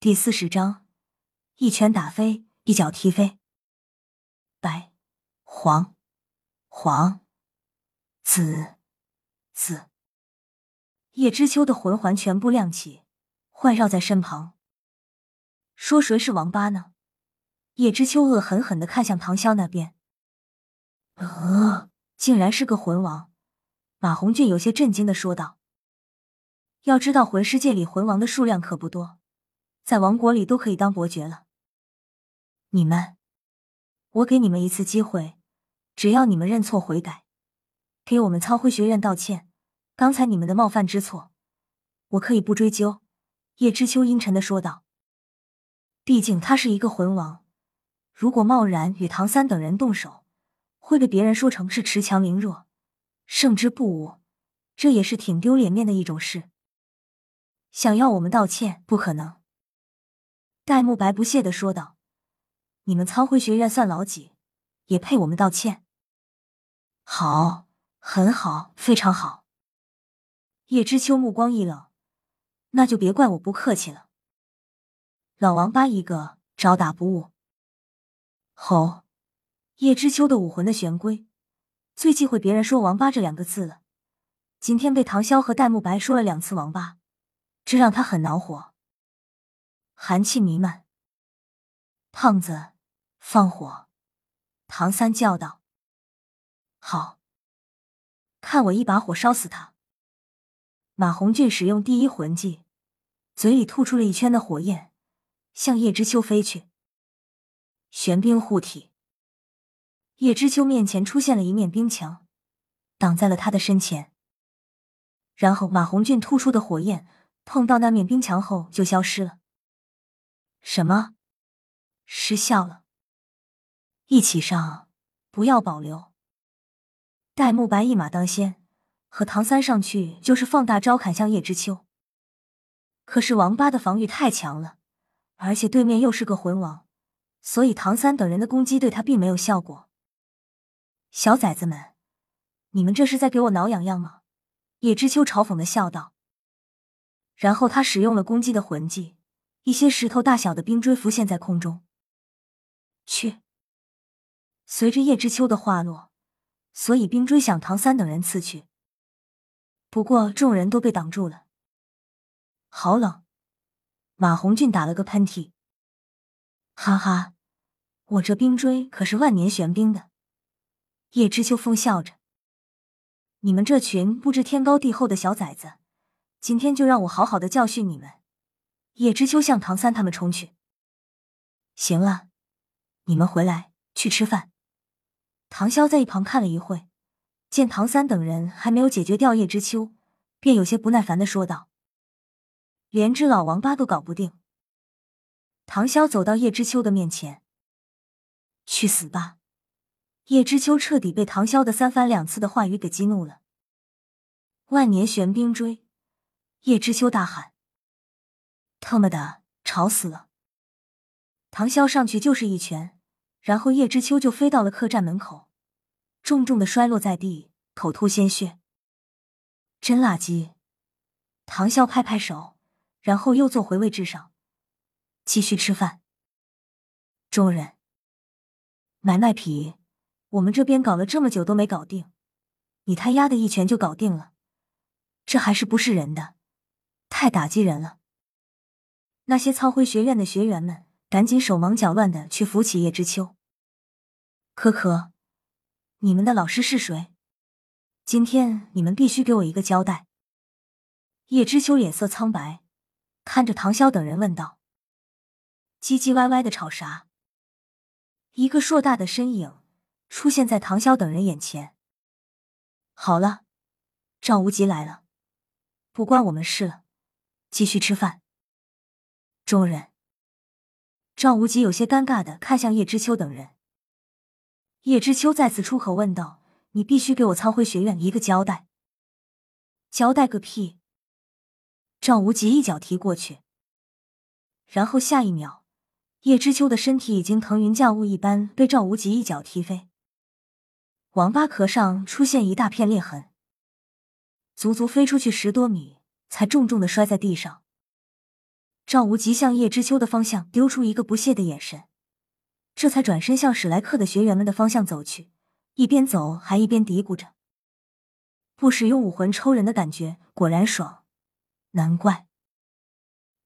第四十章，一拳打飞，一脚踢飞。白、黄、黄、紫、紫。叶知秋的魂环全部亮起，环绕在身旁。说谁是王八呢？叶知秋恶狠狠的看向唐潇那边。呃，竟然是个魂王！马红俊有些震惊的说道：“要知道，魂师界里魂王的数量可不多。”在王国里都可以当伯爵了。你们，我给你们一次机会，只要你们认错悔改，给我们苍辉学院道歉，刚才你们的冒犯之错，我可以不追究。叶知秋阴沉的说道。毕竟他是一个魂王，如果贸然与唐三等人动手，会被别人说成是恃强凌弱、胜之不武，这也是挺丢脸面的一种事。想要我们道歉，不可能。戴沐白不屑的说道：“你们苍辉学院算老几，也配我们道歉？好，很好，非常好。”叶知秋目光一冷：“那就别怪我不客气了。老王八一个，招打不误。”吼！叶知秋的武魂的玄龟最忌讳别人说“王八”这两个字了，今天被唐潇和戴沐白说了两次“王八”，这让他很恼火。寒气弥漫，胖子，放火！唐三叫道：“好，看我一把火烧死他！”马红俊使用第一魂技，嘴里吐出了一圈的火焰，向叶知秋飞去。玄冰护体，叶知秋面前出现了一面冰墙，挡在了他的身前。然后马红俊吐出的火焰碰到那面冰墙后就消失了。什么？失效了。一起上，不要保留。戴沐白一马当先，和唐三上去就是放大招砍向叶知秋。可是王八的防御太强了，而且对面又是个魂王，所以唐三等人的攻击对他并没有效果。小崽子们，你们这是在给我挠痒痒吗？叶知秋嘲讽的笑道。然后他使用了攻击的魂技。一些石头大小的冰锥浮现在空中。去！随着叶知秋的话落，所以冰锥向唐三等人刺去。不过众人都被挡住了。好冷！马红俊打了个喷嚏。哈哈，我这冰锥可是万年玄冰的。叶知秋疯笑着：“你们这群不知天高地厚的小崽子，今天就让我好好的教训你们！”叶知秋向唐三他们冲去。行了，你们回来去吃饭。唐潇在一旁看了一会，见唐三等人还没有解决掉叶知秋，便有些不耐烦的说道：“连只老王八都搞不定。”唐潇走到叶知秋的面前：“去死吧！”叶知秋彻底被唐潇的三番两次的话语给激怒了。万年玄冰锥！叶知秋大喊。他妈的，吵死了！唐潇上去就是一拳，然后叶知秋就飞到了客栈门口，重重的摔落在地，口吐鲜血。真垃圾！唐潇拍拍手，然后又坐回位置上，继续吃饭。众人，买卖皮，我们这边搞了这么久都没搞定，你他丫的一拳就搞定了，这还是不是人的？太打击人了！那些操辉学院的学员们赶紧手忙脚乱的去扶起叶知秋。可可，你们的老师是谁？今天你们必须给我一个交代。叶知秋脸色苍白，看着唐潇等人问道：“唧唧歪歪的吵啥？”一个硕大的身影出现在唐潇等人眼前。好了，赵无极来了，不关我们事了，继续吃饭。众人，赵无极有些尴尬的看向叶知秋等人。叶知秋再次出口问道：“你必须给我苍辉学院一个交代。”交代个屁！赵无极一脚踢过去，然后下一秒，叶知秋的身体已经腾云驾雾一般被赵无极一脚踢飞，王八壳上出现一大片裂痕，足足飞出去十多米，才重重的摔在地上。赵无极向叶知秋的方向丢出一个不屑的眼神，这才转身向史莱克的学员们的方向走去，一边走还一边嘀咕着：“不使用武魂抽人的感觉果然爽，难怪。”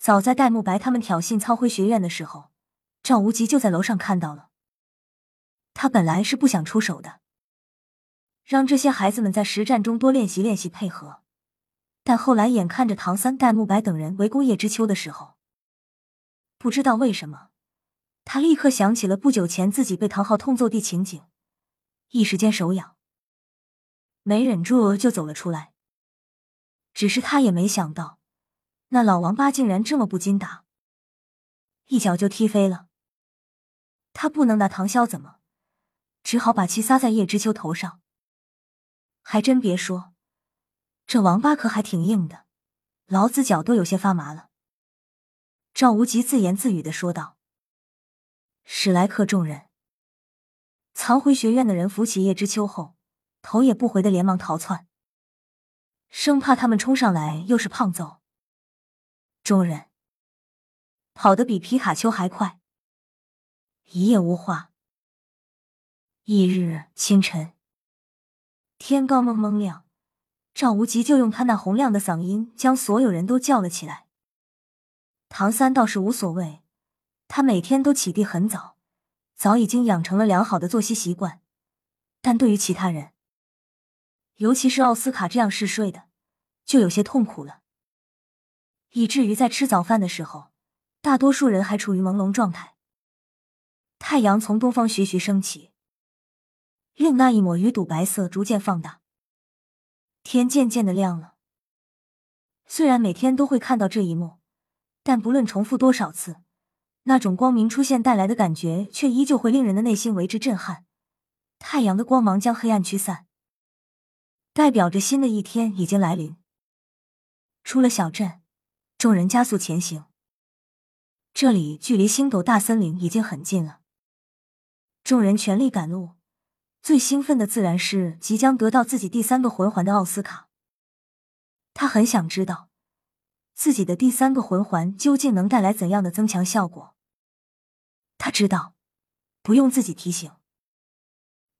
早在戴沐白他们挑衅苍辉学院的时候，赵无极就在楼上看到了。他本来是不想出手的，让这些孩子们在实战中多练习练习配合。但后来，眼看着唐三、戴沐白等人围攻叶知秋的时候，不知道为什么，他立刻想起了不久前自己被唐昊痛揍的情景，一时间手痒，没忍住就走了出来。只是他也没想到，那老王八竟然这么不经打，一脚就踢飞了。他不能拿唐潇怎么，只好把气撒在叶知秋头上。还真别说。这王八壳还挺硬的，老子脚都有些发麻了。赵无极自言自语的说道。史莱克众人，藏回学院的人扶起叶知秋后，头也不回的连忙逃窜，生怕他们冲上来又是胖揍。众人跑得比皮卡丘还快。一夜无话。翌日清晨，天刚蒙蒙亮。赵无极就用他那洪亮的嗓音将所有人都叫了起来。唐三倒是无所谓，他每天都起地很早，早已经养成了良好的作息习惯。但对于其他人，尤其是奥斯卡这样嗜睡的，就有些痛苦了，以至于在吃早饭的时候，大多数人还处于朦胧状态。太阳从东方徐徐升起，令那一抹鱼肚白色逐渐放大。天渐渐的亮了。虽然每天都会看到这一幕，但不论重复多少次，那种光明出现带来的感觉，却依旧会令人的内心为之震撼。太阳的光芒将黑暗驱散，代表着新的一天已经来临。出了小镇，众人加速前行。这里距离星斗大森林已经很近了，众人全力赶路。最兴奋的自然是即将得到自己第三个魂环的奥斯卡。他很想知道自己的第三个魂环究竟能带来怎样的增强效果。他知道，不用自己提醒，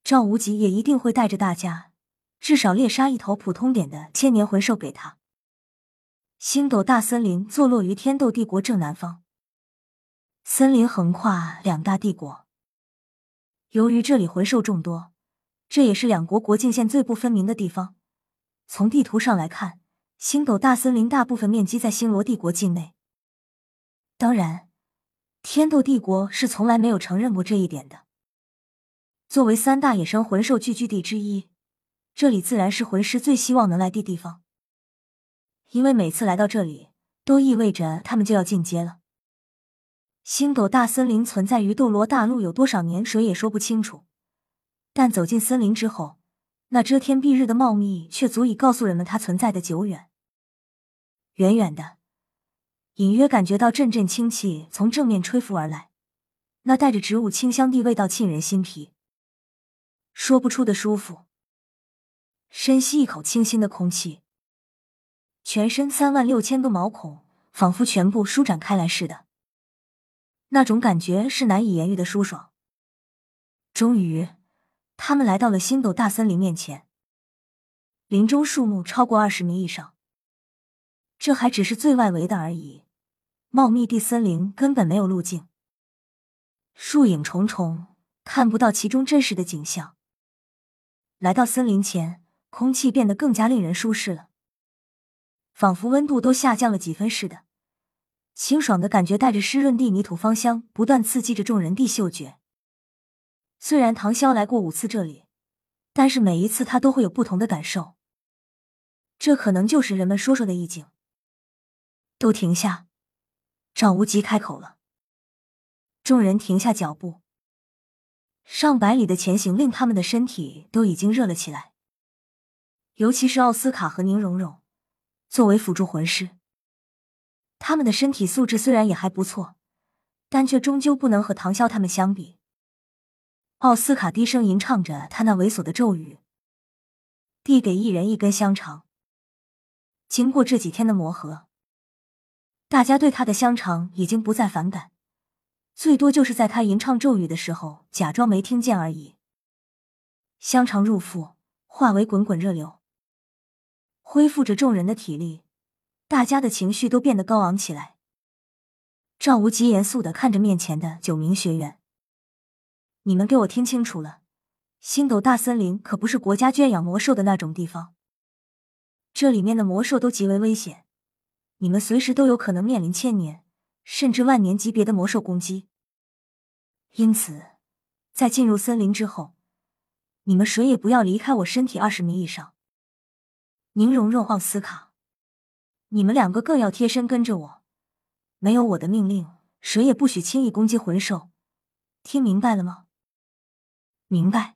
赵无极也一定会带着大家，至少猎杀一头普通点的千年魂兽给他。星斗大森林坐落于天斗帝国正南方，森林横跨两大帝国。由于这里魂兽众多。这也是两国国境线最不分明的地方。从地图上来看，星斗大森林大部分面积在星罗帝国境内。当然，天斗帝国是从来没有承认过这一点的。作为三大野生魂兽聚居地之一，这里自然是魂师最希望能来的地方。因为每次来到这里，都意味着他们就要进阶了。星斗大森林存在于斗罗大陆有多少年，谁也说不清楚。但走进森林之后，那遮天蔽日的茂密却足以告诉人们它存在的久远。远远的，隐约感觉到阵阵清气从正面吹拂而来，那带着植物清香的味道沁人心脾，说不出的舒服。深吸一口清新的空气，全身三万六千个毛孔仿佛全部舒展开来似的，那种感觉是难以言喻的舒爽。终于。他们来到了星斗大森林面前，林中树木超过二十米以上，这还只是最外围的而已。茂密地森林根本没有路径，树影重重，看不到其中真实的景象。来到森林前，空气变得更加令人舒适了，仿佛温度都下降了几分似的，清爽的感觉带着湿润地泥土芳香，不断刺激着众人的嗅觉。虽然唐潇来过五次这里，但是每一次他都会有不同的感受。这可能就是人们说说的意境。都停下！赵无极开口了。众人停下脚步。上百里的前行令他们的身体都已经热了起来，尤其是奥斯卡和宁荣荣，作为辅助魂师，他们的身体素质虽然也还不错，但却终究不能和唐潇他们相比。奥斯卡低声吟唱着他那猥琐的咒语，递给一人一根香肠。经过这几天的磨合，大家对他的香肠已经不再反感，最多就是在他吟唱咒语的时候假装没听见而已。香肠入腹，化为滚滚热流，恢复着众人的体力，大家的情绪都变得高昂起来。赵无极严肃的看着面前的九名学员：“你们给我听清楚了，星斗大森林可不是国家圈养魔兽的那种地方，这里面的魔兽都极为危险，你们随时都有可能面临千年甚至万年级别的魔兽攻击。因此，在进入森林之后，你们谁也不要离开我身体二十米以上。宁荣荣、奥斯卡，你们两个更要贴身跟着我。”没有我的命令，谁也不许轻易攻击魂兽，听明白了吗？明白。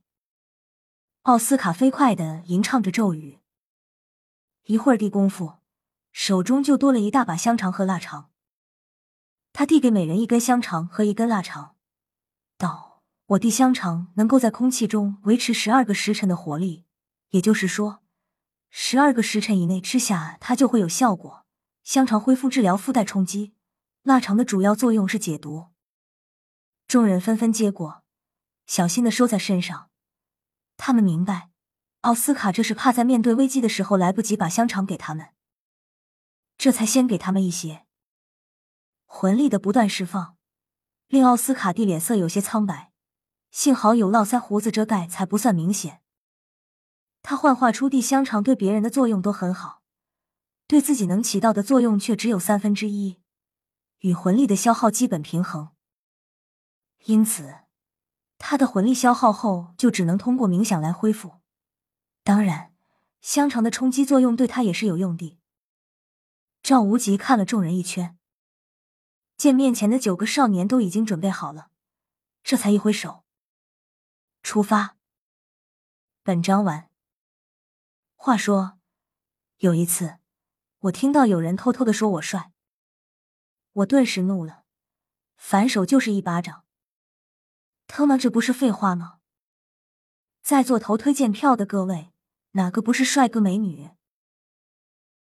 奥斯卡飞快的吟唱着咒语，一会儿的功夫，手中就多了一大把香肠和腊肠。他递给每人一根香肠和一根腊肠，道：“我递香肠能够在空气中维持十二个时辰的活力，也就是说，十二个时辰以内吃下它就会有效果。香肠恢复治疗附带冲击。”腊肠的主要作用是解毒。众人纷纷接过，小心的收在身上。他们明白，奥斯卡这是怕在面对危机的时候来不及把香肠给他们，这才先给他们一些。魂力的不断释放，令奥斯卡蒂脸色有些苍白，幸好有络腮胡子遮盖，才不算明显。他幻化出地香肠对别人的作用都很好，对自己能起到的作用却只有三分之一。与魂力的消耗基本平衡，因此他的魂力消耗后就只能通过冥想来恢复。当然，香肠的冲击作用对他也是有用的。赵无极看了众人一圈，见面前的九个少年都已经准备好了，这才一挥手，出发。本章完。话说，有一次，我听到有人偷偷的说我帅。我顿时怒了，反手就是一巴掌。他妈，这不是废话吗？在座投推荐票的各位，哪个不是帅哥美女？